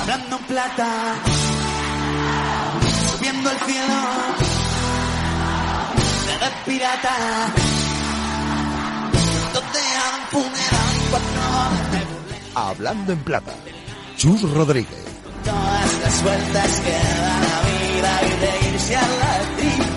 Hablando en plata, subiendo al cielo, de pirata, donde hagan funeral y cuatro de. Hablando en plata. Chus Rodríguez. Todas las vueltas que da la vida y reírse a la tristeza.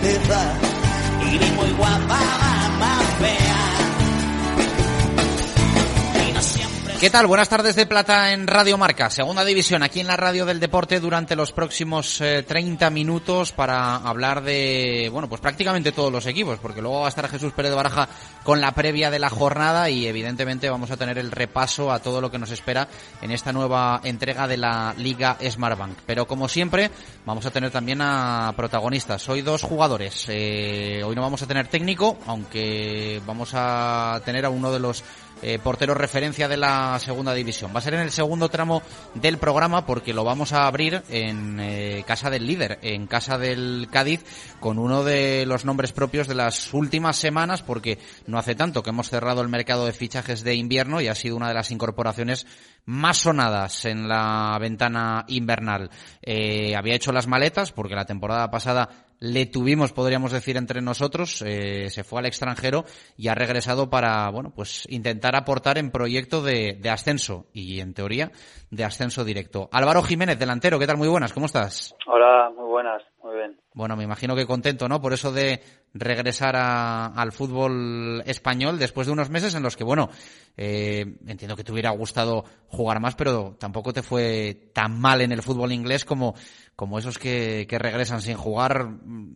¿Qué tal? Buenas tardes de plata en Radio Marca, segunda división, aquí en la radio del deporte durante los próximos eh, 30 minutos para hablar de, bueno, pues prácticamente todos los equipos, porque luego va a estar Jesús Pérez de Baraja con la previa de la jornada y evidentemente vamos a tener el repaso a todo lo que nos espera en esta nueva entrega de la Liga Smartbank. Pero como siempre, vamos a tener también a protagonistas. Hoy dos jugadores. Eh, hoy no vamos a tener técnico, aunque vamos a tener a uno de los eh, portero referencia de la segunda división. Va a ser en el segundo tramo del programa porque lo vamos a abrir en eh, casa del líder, en casa del Cádiz, con uno de los nombres propios de las últimas semanas porque no hace tanto que hemos cerrado el mercado de fichajes de invierno y ha sido una de las incorporaciones más sonadas en la ventana invernal. Eh, había hecho las maletas porque la temporada pasada le tuvimos, podríamos decir, entre nosotros, eh, se fue al extranjero y ha regresado para, bueno, pues intentar aportar en proyecto de, ascenso y, en teoría, de ascenso directo. Álvaro Jiménez, delantero, ¿qué tal? Muy buenas, ¿cómo estás? Hola, muy buenas. Bueno, me imagino que contento, ¿no? Por eso de regresar a, al fútbol español después de unos meses en los que, bueno, eh, entiendo que te hubiera gustado jugar más, pero tampoco te fue tan mal en el fútbol inglés como, como esos que, que regresan sin jugar,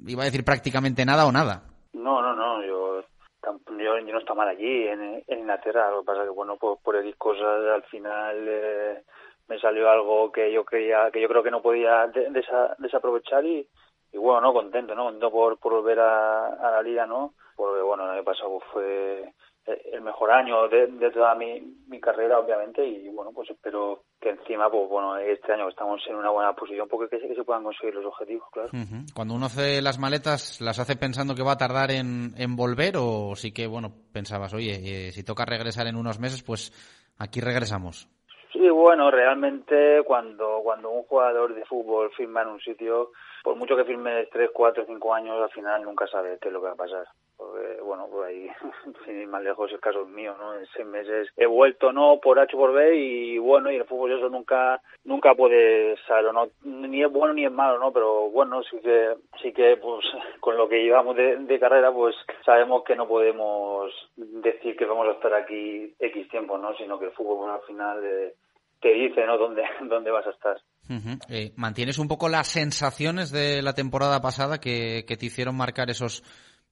iba a decir prácticamente nada o nada. No, no, no, yo, yo, yo no está mal allí, en, en, Inglaterra, lo que pasa que, bueno, por, por X cosas al final eh, me salió algo que yo creía, que yo creo que no podía desa, desaprovechar y, y bueno, no, contento, ¿no? Contento por, por volver a, a la liga, ¿no? Porque, bueno, el año pasado fue el mejor año de, de toda mi, mi, carrera, obviamente, y bueno, pues espero que encima, pues bueno, este año estamos en una buena posición porque que, que se puedan conseguir los objetivos, claro. Uh -huh. Cuando uno hace las maletas, ¿las hace pensando que va a tardar en, en volver o sí que, bueno, pensabas, oye, eh, si toca regresar en unos meses, pues aquí regresamos? Sí, bueno, realmente cuando, cuando un jugador de fútbol firma en un sitio, por mucho que firme 3, 4, 5 años, al final nunca sabe qué es lo que va a pasar. Porque, bueno, por ahí, sin ir más lejos, el caso es mío, ¿no? En seis meses he vuelto, ¿no? Por H por B y, bueno, y el fútbol eso nunca, nunca puede ser, ¿no? Ni es bueno ni es malo, ¿no? Pero, bueno, sí que, sí que, pues, con lo que llevamos de, de carrera, pues, sabemos que no podemos decir que vamos a estar aquí X tiempo, ¿no? Sino que el fútbol, al final, eh, te dice, ¿no? Dónde, dónde vas a estar. Uh -huh. eh, ¿Mantienes un poco las sensaciones de la temporada pasada que, que te hicieron marcar esos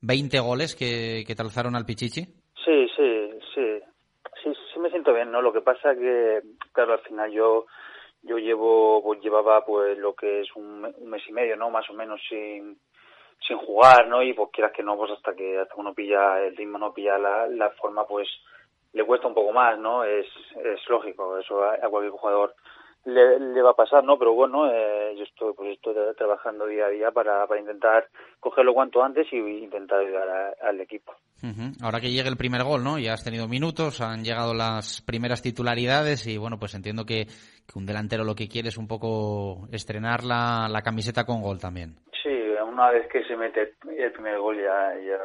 20 goles que, que te alzaron al Pichichi? Sí, sí, sí. Sí, sí me siento bien, ¿no? Lo que pasa que, claro, al final yo yo llevo pues llevaba pues lo que es un, un mes y medio, ¿no? Más o menos sin sin jugar, ¿no? Y pues quieras que no, pues hasta que hasta uno pilla el ritmo, no pilla la, la forma, pues le cuesta un poco más, ¿no? Es, es lógico, eso a, cualquier jugador le, le, va a pasar, ¿no? Pero bueno, eh, yo estoy, pues estoy trabajando día a día para, para intentar cogerlo cuanto antes y intentar ayudar al equipo. Ahora que llegue el primer gol, ¿no? Ya has tenido minutos, han llegado las primeras titularidades y bueno, pues entiendo que, que un delantero lo que quiere es un poco estrenar la, la camiseta con gol también. Una vez que se mete el primer gol ya, ya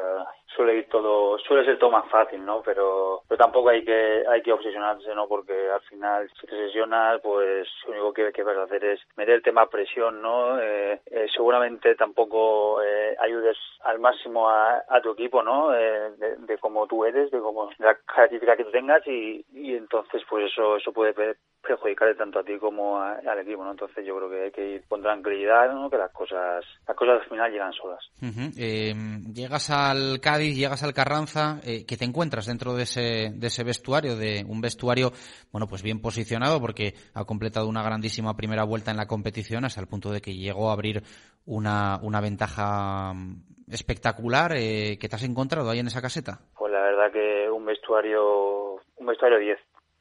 suele ir todo, suele ser todo más fácil, ¿no? Pero, pero tampoco hay que, hay que obsesionarse, ¿no? Porque al final, si te obsesionas, pues lo único que, que vas a hacer es meterte más presión, ¿no? Eh, eh, seguramente tampoco eh, ayudes al máximo a, a tu equipo, ¿no? Eh, de, de cómo tú eres, de cómo, la característica que tú tengas y, y entonces, pues eso, eso puede perjudicarle tanto a ti como al equipo, ¿no? Entonces yo creo que hay que ir con tranquilidad, ¿no? Que las cosas, las cosas al final llegan solas. Eh, llegas al Cádiz, llegas al Carranza, eh, ¿qué te encuentras dentro de ese, de ese vestuario? De un vestuario, bueno, pues bien posicionado porque ha completado una grandísima primera vuelta en la competición hasta el punto de que llegó a abrir una, una ventaja espectacular. Eh, ¿Qué te has encontrado ahí en esa caseta? Pues la verdad que un vestuario, un vestuario 10.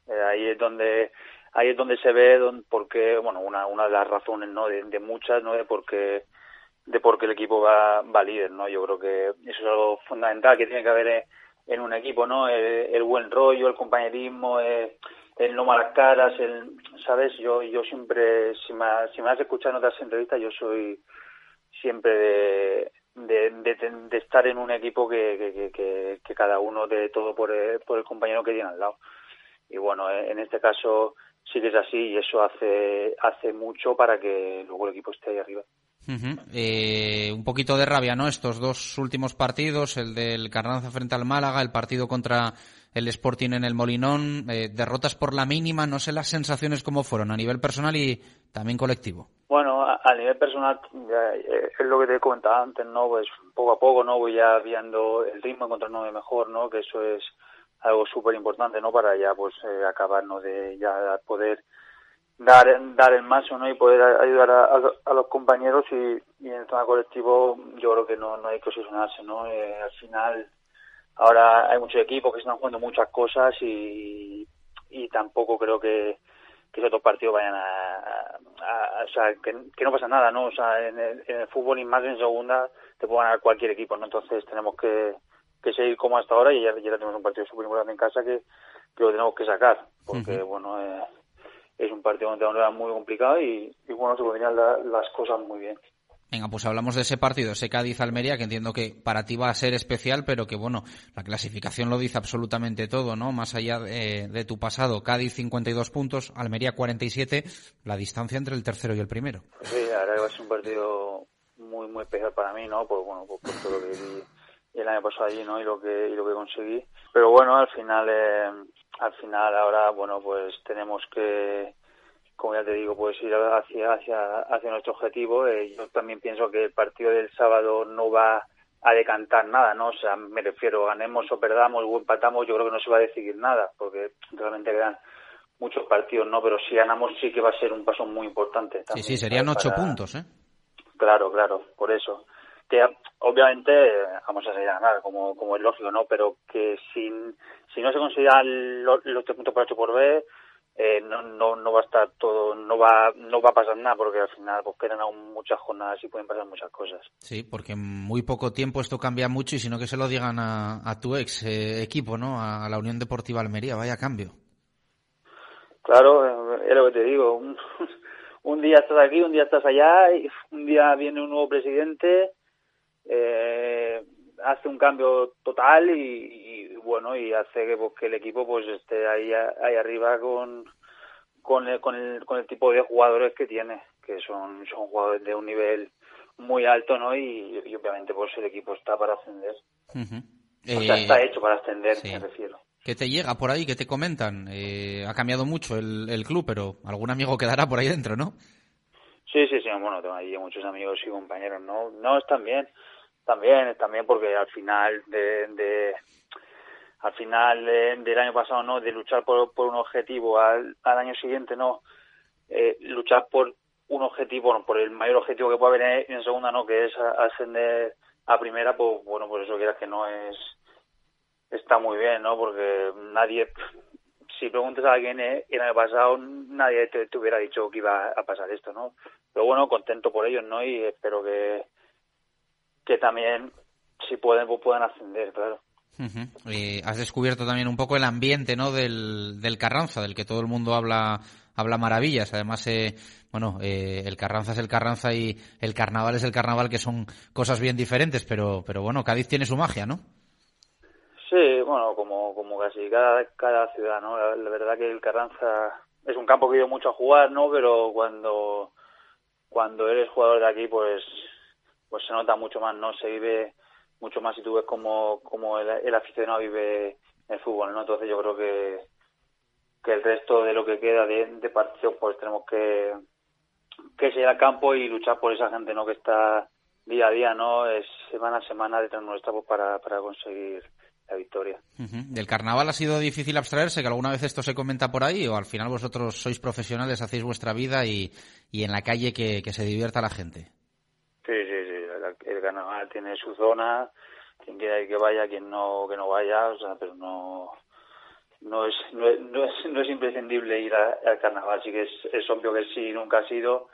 Eh, ahí es donde ahí es donde se ve don, porque bueno una una de las razones no de, muchas no de por qué de por el equipo va, va líder no yo creo que eso es algo fundamental que tiene que haber en, un equipo no el, buen rollo el compañerismo el, el no malas caras el sabes yo yo siempre si me si me has escuchado en otras entrevistas yo soy siempre de de, de, de estar en un equipo que, que, que, que cada uno de todo por el, por el compañero que tiene al lado. Y bueno en este caso sí que es así y eso hace, hace mucho para que luego el equipo esté ahí arriba. eh, un poquito de rabia, ¿no? Estos dos últimos partidos, el del Carranza frente al Málaga, el partido contra el Sporting en el Molinón, eh, derrotas por la mínima, no sé las sensaciones cómo fueron a nivel personal y también colectivo. Bueno, a, a nivel personal eh, es lo que te he comentado antes, ¿no? Pues poco a poco, ¿no? Voy ya viendo el ritmo, encontrándome mejor, ¿no? Que eso es algo súper importante, ¿no? Para ya, pues, eh, acabarnos de ya poder dar dar el máximo, ¿no? Y poder ayudar a, a, los compañeros y, en el tema colectivo yo creo que no, no hay que obsesionarse, ¿no? Eh, al final ahora hay muchos equipos que están jugando muchas cosas y, y tampoco creo que, que esos dos partidos vayan a o sea, que, que, no pasa nada, ¿no? O sea, en el, en el fútbol y más en segunda te puede ganar cualquier equipo, ¿no? Entonces tenemos que que seguir como hasta ahora y ya, ya tenemos un partido súper importante en casa que, que, lo tenemos que sacar porque uh -huh. bueno eh, es un partido donde era muy complicado y, y bueno se podrían la, las cosas muy bien Venga, pues hablamos de ese partido, ese Cádiz-Almería, que entiendo que para ti va a ser especial, pero que bueno, la clasificación lo dice absolutamente todo, ¿no? Más allá de, de tu pasado, Cádiz 52 puntos, Almería 47, la distancia entre el tercero y el primero. Sí, que va a ser un partido muy, muy especial para mí, ¿no? Por, bueno, por, por todo lo que vi el año pasado allí, ¿no? Y lo que y lo que conseguí. Pero bueno, al final eh, al final ahora bueno, pues tenemos que como ya te digo, pues ir hacia hacia hacia nuestro objetivo. Eh, yo también pienso que el partido del sábado no va a decantar nada, ¿no? O sea, me refiero, ganemos o perdamos o empatamos, yo creo que no se va a decidir nada, porque realmente quedan muchos partidos, ¿no? Pero si ganamos sí que va a ser un paso muy importante. También, sí, sí, serían ocho para... puntos, ¿eh? Claro, claro, por eso que obviamente vamos a salir a ganar, como, como es lógico, ¿no? Pero que si, si no se consideran los, los tres puntos por H por B, eh, no, no, no va a estar todo, no va, no va a pasar nada, porque al final pues quedan aún muchas jornadas y pueden pasar muchas cosas. Sí, porque en muy poco tiempo esto cambia mucho y si no que se lo digan a, a tu ex eh, equipo, ¿no? A la Unión Deportiva Almería, vaya cambio. Claro, es lo que te digo, un, un día estás aquí, un día estás allá, y un día viene un nuevo presidente, eh, hace un cambio total y, y, bueno y hace que, pues, que el equipo pues esté ahí, ahí arriba con con el, con el con el tipo de jugadores que tiene que son son jugadores de un nivel muy alto no y, y obviamente pues el equipo está para ascender uh -huh. o sea está hecho para ascender sí. me refiero ¿Qué te llega por ahí? ¿Qué te comentan? Eh, ha cambiado mucho el, el club, pero algún amigo quedará por ahí dentro, ¿no? Sí, sí, sí, bueno, tengo ahí muchos amigos y compañeros, ¿no? No, están bien también también porque al final de, al final de, del año pasado no de luchar por, por un objetivo al, al año siguiente no eh, luchar por un objetivo bueno, por el mayor objetivo que pueda haber en, en segunda no que es ascender a primera pues bueno por eso quieras que no es está muy bien no porque nadie si preguntas a alguien eh, el año pasado nadie te, te hubiera dicho que iba a pasar esto no pero bueno contento por ellos no y espero que que también, si pueden, pues puedan ascender, claro. Uh -huh. eh, has descubierto también un poco el ambiente no del, del Carranza, del que todo el mundo habla habla maravillas. Además, eh, bueno, eh, el Carranza es el Carranza y el Carnaval es el Carnaval, que son cosas bien diferentes, pero, pero bueno, Cádiz tiene su magia, ¿no? Sí, bueno, como, como casi cada, cada ciudad, ¿no? La, la verdad que el Carranza es un campo que he ido mucho a jugar, ¿no? Pero cuando, cuando eres jugador de aquí, pues pues se nota mucho más, ¿no? Se vive mucho más si tú ves como, como el, aficionado vive el fútbol, ¿no? Entonces yo creo que que el resto de lo que queda de, de pues tenemos que que seguir al campo y luchar por esa gente no que está día a día no es semana a semana detrás nuestra pues, para, para conseguir la victoria. ¿Del carnaval ha sido difícil abstraerse? ¿Que alguna vez esto se comenta por ahí? ¿O al final vosotros sois profesionales, hacéis vuestra vida y, y en la calle que se divierta la gente? Carnaval tiene su zona. Quien quiera que vaya, quien no que no vaya, o sea, pero no no es no es, no es, imprescindible ir al carnaval. Sí que es, es obvio que sí, nunca ha sido.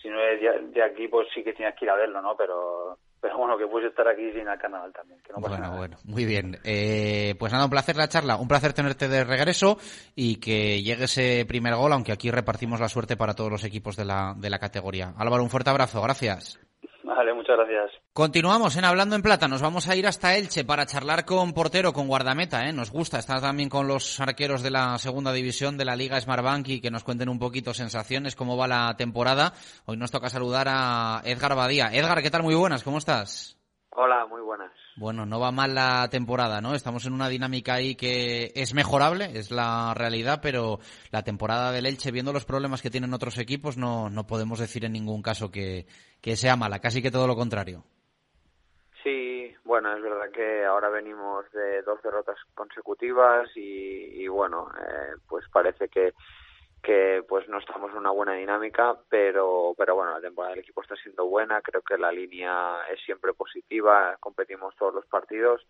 Si no es de, aquí, pues sí que tienes que ir a verlo, ¿no? Pero pero bueno, que puedes estar aquí sin el carnaval también. Que no pasa bueno, nada. bueno, muy bien. Eh, pues nada, un placer la charla, un placer tenerte de regreso y que llegue ese primer gol, aunque aquí repartimos la suerte para todos los equipos de la, de la categoría. Álvaro, un fuerte abrazo, gracias. Vale, muchas gracias. Continuamos en Hablando en Plata. Nos vamos a ir hasta Elche para charlar con portero, con guardameta. ¿eh? Nos gusta estar también con los arqueros de la segunda división de la Liga Smartbank y que nos cuenten un poquito sensaciones, cómo va la temporada. Hoy nos toca saludar a Edgar Badía. Edgar, ¿qué tal? Muy buenas, ¿cómo estás? Hola, muy buenas. Bueno, no va mal la temporada, ¿no? Estamos en una dinámica ahí que es mejorable, es la realidad, pero la temporada del Elche, viendo los problemas que tienen otros equipos, no, no podemos decir en ningún caso que, que sea mala, casi que todo lo contrario. Sí, bueno, es verdad que ahora venimos de dos derrotas consecutivas y, y bueno, eh, pues parece que que pues no estamos en una buena dinámica, pero pero bueno, la temporada del equipo está siendo buena, creo que la línea es siempre positiva, competimos todos los partidos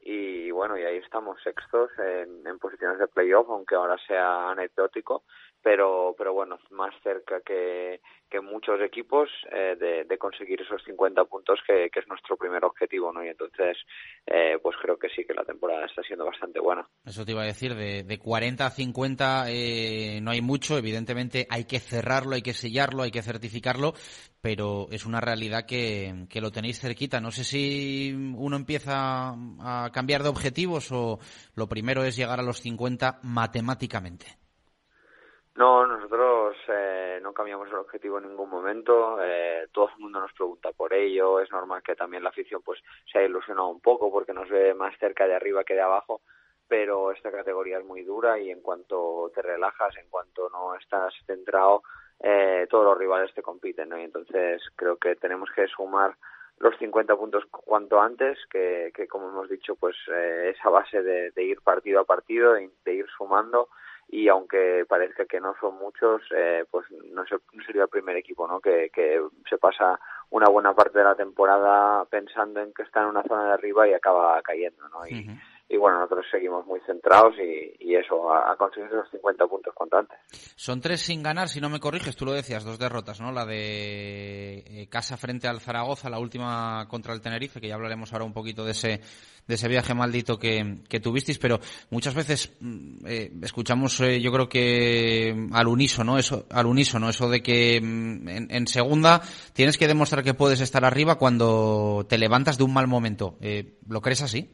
y bueno, y ahí estamos sextos en, en posiciones de playoff, aunque ahora sea anecdótico, pero pero bueno, más cerca que, que muchos equipos eh, de, conseguir esos 50 puntos que, es nuestro primer objetivo, ¿no? Y entonces, eh, pues creo que sí que la temporada está siendo bastante buena. Eso te iba a decir, de, de 40 a 50 eh, no hay mucho, evidentemente hay que cerrarlo, hay que sellarlo, hay que certificarlo, pero es una realidad que, que lo tenéis cerquita. No sé si uno empieza a cambiar de objetivos o lo primero es llegar a los 50 matemáticamente. No, nosotros eh, no cambiamos el objetivo en ningún momento. Eh, todo el mundo nos pregunta por ello. Es normal que también la afición pues se haya ilusionado un poco porque nos ve más cerca de arriba que de abajo. Pero esta categoría es muy dura y en cuanto te relajas, en cuanto no estás centrado, eh, todos los rivales te compiten. ¿no? Y entonces creo que tenemos que sumar los 50 puntos cuanto antes, que, que como hemos dicho, pues eh, esa base de, de ir partido a partido, de ir sumando y aunque parezca que no son muchos, eh, pues no, se, no, sería el primer equipo ¿no? Que, que, se pasa una buena parte de la temporada pensando en que está en una zona de arriba y acaba cayendo. ¿no? Y. y bueno, nosotros seguimos muy centrados y, y eso, a, a, conseguir esos 50 puntos cuanto antes. Son tres sin ganar, si no me corriges, tú lo decías, dos derrotas, ¿no? La de eh, casa frente al Zaragoza, la última contra el Tenerife, que ya hablaremos ahora un poquito de ese de ese viaje maldito que, que tuvisteis, pero muchas veces eh, escuchamos, eh, yo creo que al unísono, eso, al unísono, eso de que en, en, segunda tienes que demostrar que puedes estar arriba cuando te levantas de un mal momento. Eh, ¿Lo crees así?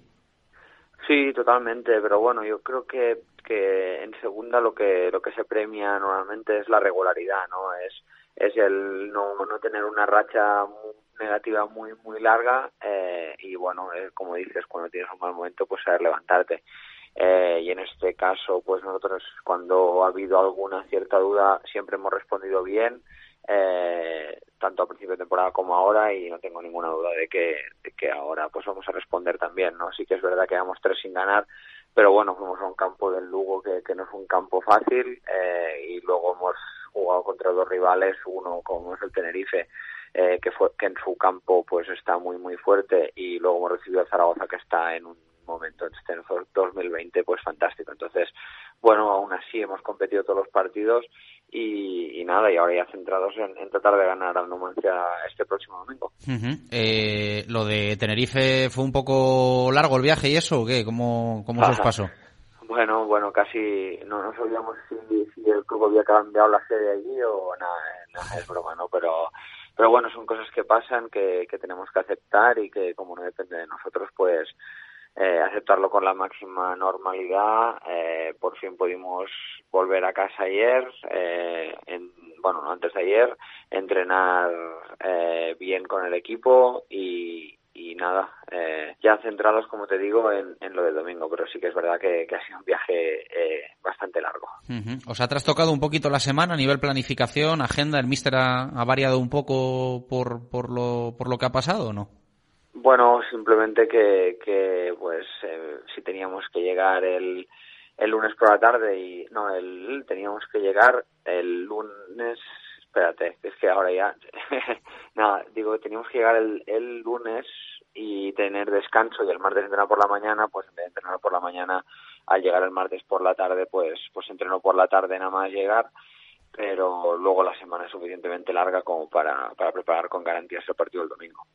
Sí, totalmente, pero bueno, yo creo que, que en segunda lo que lo que se premia normalmente es la regularidad, ¿no? Es es el no, no tener una racha negativa muy muy larga eh, y bueno eh, como dices cuando tienes un mal momento pues saber levantarte eh, y en este caso pues nosotros cuando ha habido alguna cierta duda siempre hemos respondido bien eh, tanto a principio de temporada como ahora y no tengo ninguna duda de que, de que ahora pues vamos a responder también no sí que es verdad que vamos tres sin ganar pero bueno fuimos a un campo del Lugo que, que no es un campo fácil eh, y luego hemos jugado contra dos rivales uno como es el Tenerife eh, que fue que en su campo pues está muy muy fuerte y luego hemos recibido a Zaragoza que está en un momento en este 2020 pues fantástico. Entonces bueno aún así hemos competido todos los partidos y nada y ahora ya centrados en, en, tratar de ganar al Numancia este próximo domingo uh -huh. eh, lo de Tenerife fue un poco largo el viaje y eso o qué cómo cómo se os pasó bueno, bueno, casi no, no sabíamos si, si el club había cambiado la sede allí o nada, nada, es broma, ¿no? Pero pero bueno, son cosas que pasan, que, que tenemos que aceptar y que como no depende de nosotros, pues eh, aceptarlo con la máxima normalidad. Eh, por fin pudimos volver a casa ayer, eh, en, bueno, no antes de ayer, entrenar eh, bien con el equipo y, y nada, eh, ya centrados, como te digo, en, en, lo del domingo, pero sí que es verdad que, que ha sido un viaje eh, bastante largo. ¿Os ha trastocado un poquito la semana a nivel planificación, agenda? ¿El míster ha, variado un poco por, por, lo, por lo que ha pasado o no? Bueno, simplemente que, que pues eh, si teníamos que llegar el, el lunes por la tarde y no, el teníamos que llegar el lunes, espérate, es que ahora ya, nada, digo, teníamos que llegar el, el lunes y tener descanso y el martes entrenar por la mañana, pues en entrenar por la mañana, al llegar el martes por la tarde, pues pues entreno por la tarde nada más llegar pero luego la semana es suficientemente larga como para, para preparar con garantías el partido del domingo.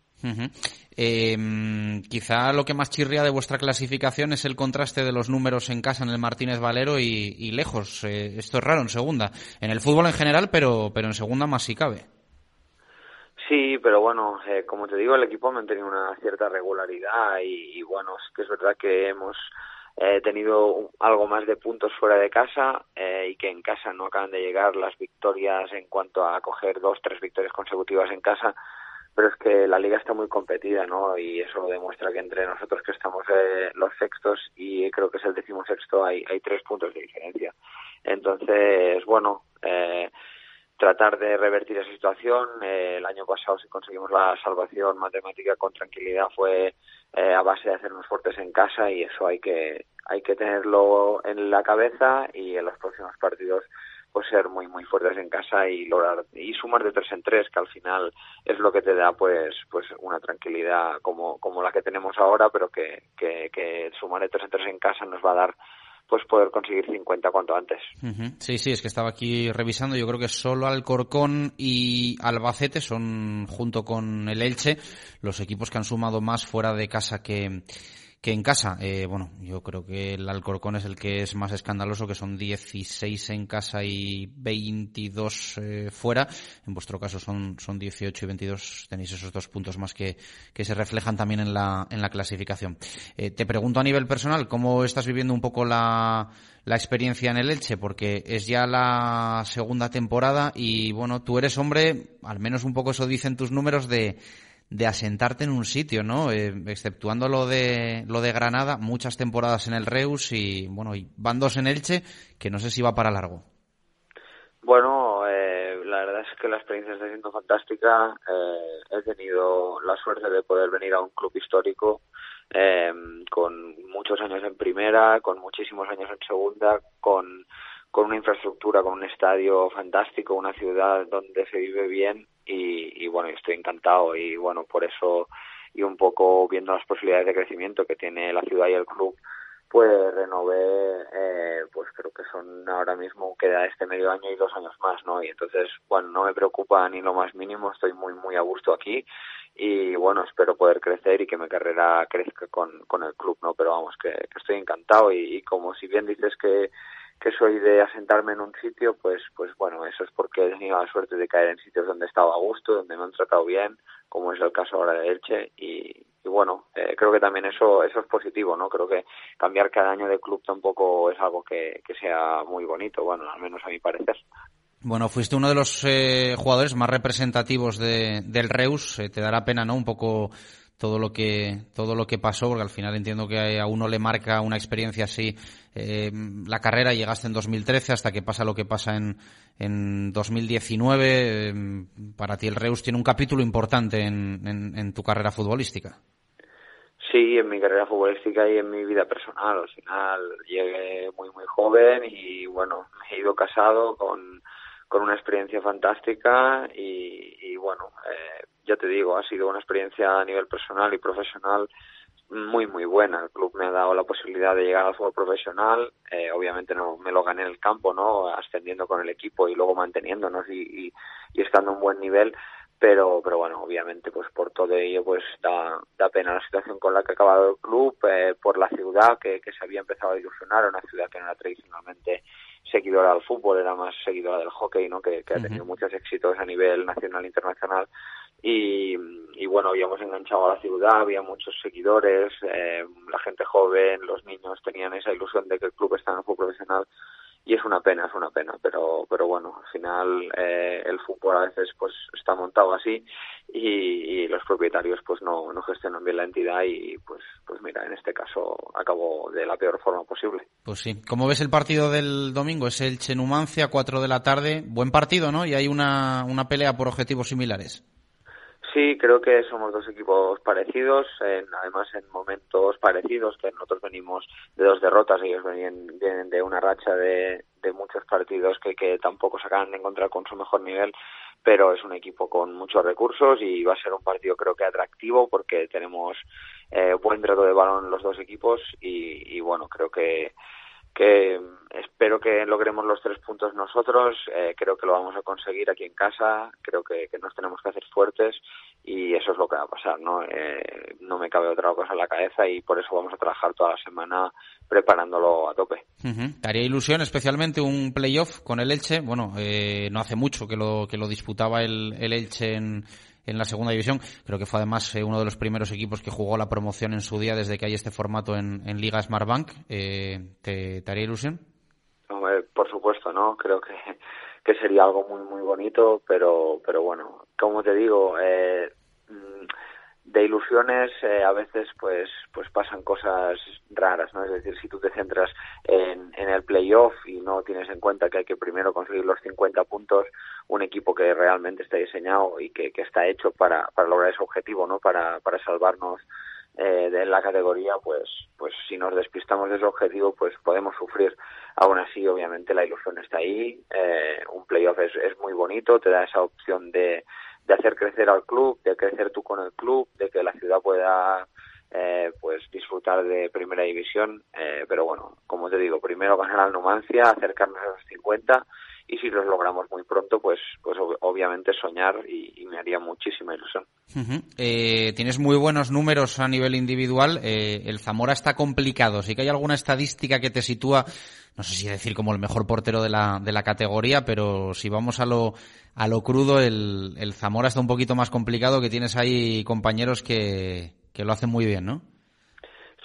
Em, quizá lo que más chirría de vuestra clasificación es el contraste de los números en casa en el Martínez Valero y, lejos. Eh, esto es raro en segunda. En el fútbol en general, pero, pero en segunda más si cabe. Sí, pero bueno, eh, como te digo, el equipo ha mantenido una cierta regularidad y, y bueno, es que es verdad que hemos he tenido algo más de puntos fuera de casa eh, y que en casa no acaban de llegar las victorias en cuanto a coger dos, tres victorias consecutivas en casa, pero es que la liga está muy competida, ¿no? Y eso demuestra que entre nosotros que estamos eh, los sextos y creo que es el decimosexto hay, hay tres puntos de diferencia. Entonces, bueno, eh, tratar de revertir esa situación. Eh, el año pasado si conseguimos la salvación matemática con tranquilidad fue eh, a base de hacernos fuertes en casa y eso hay que hay que tenerlo en la cabeza y en los próximos partidos pues ser muy muy fuertes en casa y lograr y sumar de tres en tres que al final es lo que te da pues pues una tranquilidad como como la que tenemos ahora pero que que, que sumar de tres en tres en casa nos va a dar pues poder conseguir 50 cuanto antes. Sí, sí, es que estaba aquí revisando, yo creo que solo Alcorcón y Albacete son, junto con el Elche, los equipos que han sumado más fuera de casa que, que en casa, eh, bueno, yo creo que el Alcorcón es el que es más escandaloso, que son 16 en casa y 22 eh, fuera. En vuestro caso son, son 18 y 22, tenéis esos dos puntos más que, que se reflejan también en la, en la clasificación. Eh, te pregunto a nivel personal, ¿cómo estás viviendo un poco la, la experiencia en el Elche? Porque es ya la segunda temporada y, bueno, tú eres hombre, al menos un poco eso dicen tus números de de asentarte en un sitio, ¿no? Eh, exceptuando lo de lo de Granada, muchas temporadas en el Reus y bueno, y van dos en Elche, que no sé si va para largo. Bueno, eh, la verdad es que la experiencia está siendo fantástica. Eh, he tenido la suerte de poder venir a un club histórico con muchos años en primera, con muchísimos años en segunda, con con una infraestructura, con un estadio fantástico, una ciudad donde se vive bien y, y bueno, estoy encantado y bueno, por eso y un poco viendo las posibilidades de crecimiento que tiene la ciudad y el club, pues renové, eh, pues creo que son ahora mismo queda este medio año y dos años más, ¿no? Y entonces, bueno, no me preocupa ni lo más mínimo, estoy muy, muy a gusto aquí y bueno, espero poder crecer y que mi carrera crezca con, con el club, ¿no? Pero vamos, que, estoy encantado y como si bien dices que que soy de asentarme en un sitio, pues, pues bueno, eso es porque he tenido la suerte de caer en sitios donde he estado a gusto, donde me han tratado bien, como es el caso ahora de Elche, y, bueno, eh, creo que también eso, eso es positivo, ¿no? Creo que cambiar cada año de club tampoco es algo que, que sea muy bonito, bueno, al menos a mi parecer. Bueno, fuiste uno de los eh, jugadores más representativos de, del Reus. Eh, te dará pena, ¿no? Un poco todo lo que todo lo que pasó, porque al final entiendo que a uno le marca una experiencia así eh, la carrera. Llegaste en 2013 hasta que pasa lo que pasa en, en 2019. Eh, para ti el Reus tiene un capítulo importante en, en, tu carrera futbolística. Sí, en mi carrera futbolística y en mi vida personal. Al final llegué muy, muy joven y bueno, me he ido casado con, con una experiencia fantástica y, y bueno, eh, ya te digo, ha sido una experiencia a nivel personal y profesional muy muy buena. El club me ha dado la posibilidad de llegar al fútbol profesional. Eh, obviamente no me lo gané en el campo, no, ascendiendo con el equipo y luego manteniéndonos y, y, y estando a un buen nivel. Pero, pero bueno, obviamente, pues por todo ello, pues da, da pena la situación con la que ha acabado el club, eh, por la ciudad que, que se había empezado a ilusionar, una ciudad que no era tradicionalmente seguidora del fútbol, era más seguidora del hockey, ¿no? Que, que ha tenido muchos éxitos a nivel nacional e internacional. Y, y bueno, habíamos enganchado a la ciudad, había muchos seguidores, eh, la gente joven, los niños tenían esa ilusión de que el club estaba en el fútbol profesional y es una pena, es una pena, pero, pero bueno, al final eh, el fútbol a veces pues está montado así y, los propietarios pues no, no gestionan bien la entidad y pues, pues mira, en este caso acabó de la peor forma posible. Pues sí, ¿cómo ves el partido del domingo? Es el Chenumancia, 4 de la tarde, buen partido, ¿no? Y hay una, una pelea por objetivos similares. Sí, creo que somos dos equipos parecidos, en, además en momentos parecidos, que nosotros venimos de dos derrotas, ellos venían, vienen de una racha de, de muchos partidos que, que tampoco se acaban de encontrar con su mejor nivel, pero es un equipo con muchos recursos y va a ser un partido creo que atractivo porque tenemos eh, buen trato de balón los dos equipos y, y bueno, creo que que espero que logremos los tres puntos nosotros, eh, creo que lo vamos a conseguir aquí en casa, creo que, nos tenemos que hacer fuertes y eso es lo que va a pasar, ¿no? Eh, no me cabe otra cosa en la cabeza y por eso vamos a trabajar toda la semana preparándolo a tope. Daría ilusión especialmente un playoff con el Elche, bueno, eh, no hace mucho que lo, que lo disputaba el, el Elche en en la segunda división. Creo que fue además eh, uno de los primeros equipos que jugó la promoción en su día desde que hay este formato en, en Liga Smartbank. Eh, ¿te, haría ilusión? por supuesto, ¿no? Creo que, que sería algo muy, muy bonito, pero, pero bueno, como te digo, eh, de ilusiones eh, a veces pues pues pasan cosas raras no es decir si tú te centras en, en el playoff y no tienes en cuenta que hay que primero conseguir los 50 puntos un equipo que realmente está diseñado y que, que está hecho para, para lograr ese objetivo no para, para salvarnos eh, de la categoría pues pues si nos despistamos de ese objetivo pues podemos sufrir. Aún así obviamente la ilusión está ahí eh, un playoff es, es muy bonito te da esa opción de de hacer crecer al club, de crecer tú con el club, de que la ciudad pueda eh, pues disfrutar de primera división, eh, pero bueno, como te digo, primero ganar al Numancia, acercarnos a los 50 y si los logramos muy pronto, pues, pues obviamente soñar y, me haría muchísima ilusión. eh, tienes muy buenos números a nivel individual. Eh, el Zamora está complicado. Sí que hay alguna estadística que te sitúa, no sé si decir como el mejor portero de la, de la categoría, pero si vamos a lo, a lo crudo, el, el Zamora está un poquito más complicado, que tienes ahí compañeros que, que lo hacen muy bien, ¿no?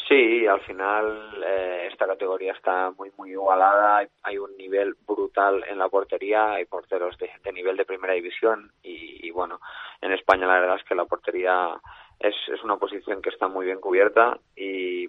Sí, al final eh, esta categoría está muy muy igualada, hay, un nivel brutal en la portería, hay porteros de, nivel de primera división y, bueno, en España la verdad es que la portería es, es una posición que está muy bien cubierta y,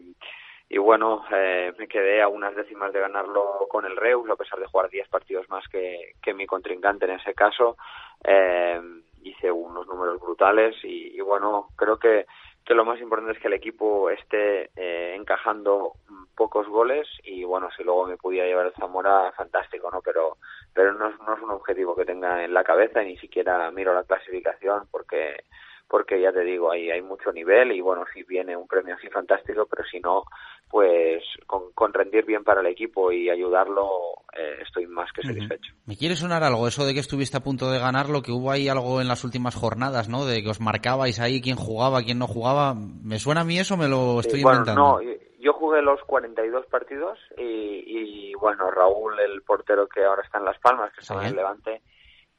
y bueno, eh, me quedé a unas décimas de ganarlo con el Reus, a pesar de jugar 10 partidos más que, mi contrincante en ese caso. Eh, hice unos números brutales y, y bueno, creo que que lo más importante es que el equipo esté eh, encajando pocos goles y bueno, si luego me pudiera llevar el Zamora, fantástico, ¿no? Pero, pero no, no es un objetivo que tenga en la cabeza ni siquiera miro la clasificación porque porque ya te digo, ahí hay mucho nivel y bueno, si viene un premio así fantástico, pero si no, pues con, rendir bien para el equipo y ayudarlo, eh, estoy más que satisfecho. ¿Me quiere sonar algo eso de que estuviste a punto de ganarlo, que hubo ahí algo en las últimas jornadas, ¿no? De que os marcabais ahí quién jugaba, quién no jugaba. ¿Me suena a mí eso o me lo estoy bueno, inventando? No, yo jugué los 42 partidos y, y bueno, Raúl, el portero que ahora está en Las Palmas, que está en el Levante,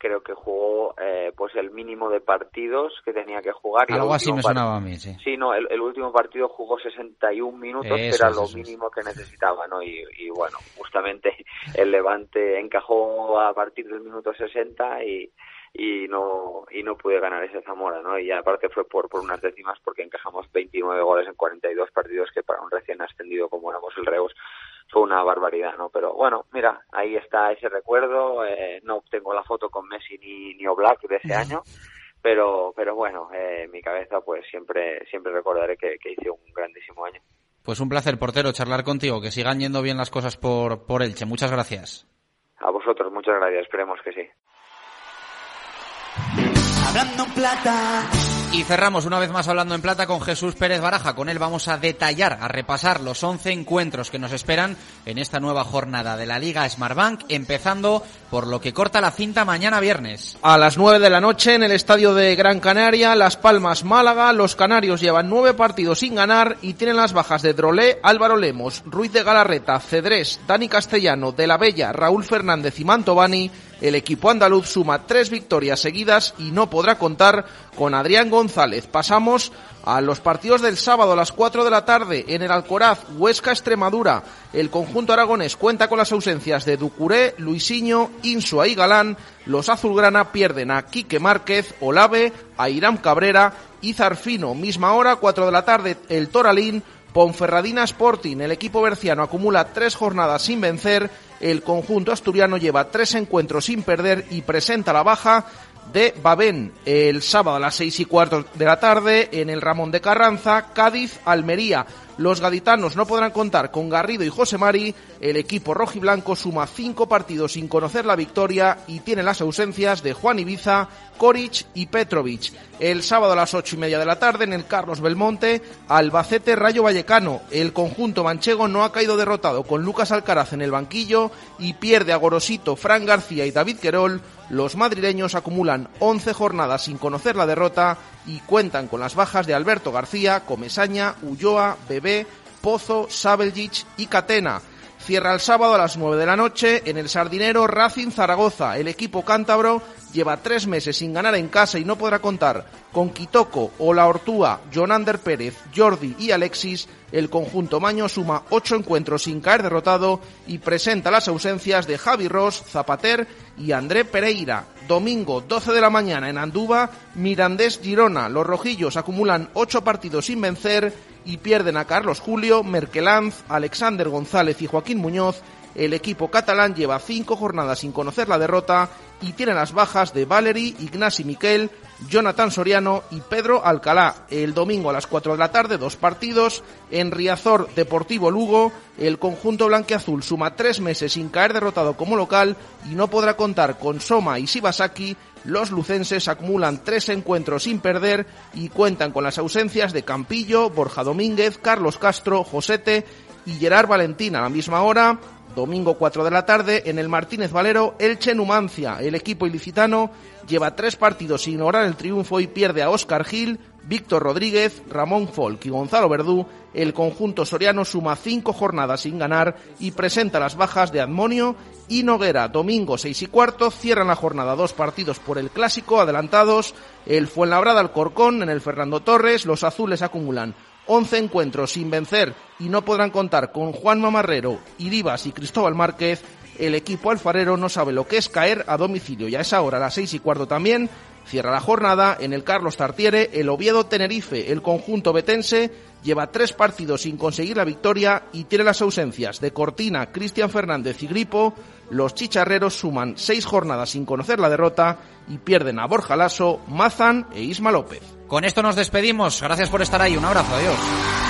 creo que jugó eh, pues el mínimo de partidos que tenía que jugar. Y Algo así me sonaba a mí, sí. Sí, no, el, último partido jugó 61 minutos, que era lo mínimo que necesitaba, ¿no? Y, y, bueno, justamente el Levante encajó a partir del minuto 60 y, y no y no pude ganar ese Zamora, ¿no? Y aparte fue por, por unas décimas porque encajamos 29 goles en 42 partidos que para un recién ascendido como éramos el Reus fue una barbaridad, ¿no? Pero bueno, mira, ahí está ese recuerdo. Eh, no tengo la foto con Messi ni, ni Oblak de ese año, pero, pero bueno, eh, en mi cabeza pues siempre, siempre recordaré que, que hice un grandísimo año. Pues un placer, portero, charlar contigo. Que sigan yendo bien las cosas por, por Elche. Muchas gracias. A vosotros, muchas gracias. Esperemos que sí. Hablando plata y cerramos una vez más hablando en plata con Jesús Pérez Baraja. Con él vamos a detallar, a repasar los 11 encuentros que nos esperan en esta nueva jornada de la Liga Smartbank, empezando por lo que corta la cinta mañana viernes. A las 9 de la noche en el estadio de Gran Canaria, Las Palmas Málaga, los canarios llevan nueve partidos sin ganar y tienen las bajas de Drolé, Álvaro Lemos, Ruiz de Galarreta, Cedrés, Dani Castellano, De la Bella, Raúl Fernández y Mantovani el equipo andaluz suma tres victorias seguidas y no podrá contar con Adrián González. Pasamos a los partidos del sábado a las 4 de la tarde en el Alcoraz, Huesca Extremadura. El conjunto aragonés cuenta con las ausencias de Ducuré, Luisinho, Insua y Galán. Los azulgrana pierden a Quique Márquez, Olave, a Irán Cabrera y Zarfino. Misma hora, 4 de la tarde, el Toralín. Ponferradina Sporting, el equipo berciano acumula tres jornadas sin vencer, el conjunto asturiano lleva tres encuentros sin perder y presenta la baja de Babén el sábado a las seis y cuarto de la tarde en el Ramón de Carranza, Cádiz, Almería. Los gaditanos no podrán contar con Garrido y José Mari. El equipo rojiblanco suma cinco partidos sin conocer la victoria y tiene las ausencias de Juan Ibiza, Koric y Petrovic. El sábado a las ocho y media de la tarde en el Carlos Belmonte, Albacete Rayo Vallecano. El conjunto manchego no ha caído derrotado con Lucas Alcaraz en el banquillo y pierde a Gorosito, Fran García y David Querol. Los madrileños acumulan 11 jornadas sin conocer la derrota y cuentan con las bajas de Alberto García, Comesaña, Ulloa, Bebé, Pozo, Sabeljic y Catena. Cierra el sábado a las 9 de la noche en el Sardinero Racing Zaragoza. El equipo cántabro lleva tres meses sin ganar en casa y no podrá contar con Quitoco, Ola Ortúa, Jonander Pérez, Jordi y Alexis. El conjunto maño suma ocho encuentros sin caer derrotado y presenta las ausencias de Javi Ross, Zapater y André Pereira. Domingo 12 de la mañana en Andúba, Mirandés Girona. Los rojillos acumulan ocho partidos sin vencer y pierden a Carlos Julio, Merkelanz, Alexander González y Joaquín Muñoz. El equipo catalán lleva cinco jornadas sin conocer la derrota y tiene las bajas de Valery, Ignasi Miquel, Jonathan Soriano y Pedro Alcalá. El domingo a las 4 de la tarde, dos partidos. En Riazor Deportivo Lugo, el conjunto blanqueazul suma tres meses sin caer derrotado como local y no podrá contar con Soma y Shibasaki. Los lucenses acumulan tres encuentros sin perder y cuentan con las ausencias de Campillo, Borja Domínguez, Carlos Castro, Josete y Gerard Valentín a la misma hora. Domingo 4 de la tarde en el Martínez Valero, Elche Numancia. El equipo ilicitano lleva tres partidos sin lograr el triunfo y pierde a Óscar Gil, Víctor Rodríguez, Ramón Folk y Gonzalo Verdú. El conjunto soriano suma cinco jornadas sin ganar y presenta las bajas de Admonio y Noguera. Domingo 6 y cuarto cierran la jornada dos partidos por el clásico adelantados. El Fuenlabrada Alcorcón en el Fernando Torres. Los azules acumulan 11 encuentros sin vencer y no podrán contar con Juan Mamarrero, Iribas y Cristóbal Márquez, el equipo alfarero no sabe lo que es caer a domicilio y a esa hora, a las seis y cuarto también, cierra la jornada en el Carlos Tartiere, el Oviedo Tenerife, el conjunto betense lleva tres partidos sin conseguir la victoria y tiene las ausencias de Cortina, Cristian Fernández y Gripo. Los chicharreros suman seis jornadas sin conocer la derrota y pierden a Borja Lasso, Mazan e Isma López. Con esto nos despedimos. Gracias por estar ahí. Un abrazo. Adiós.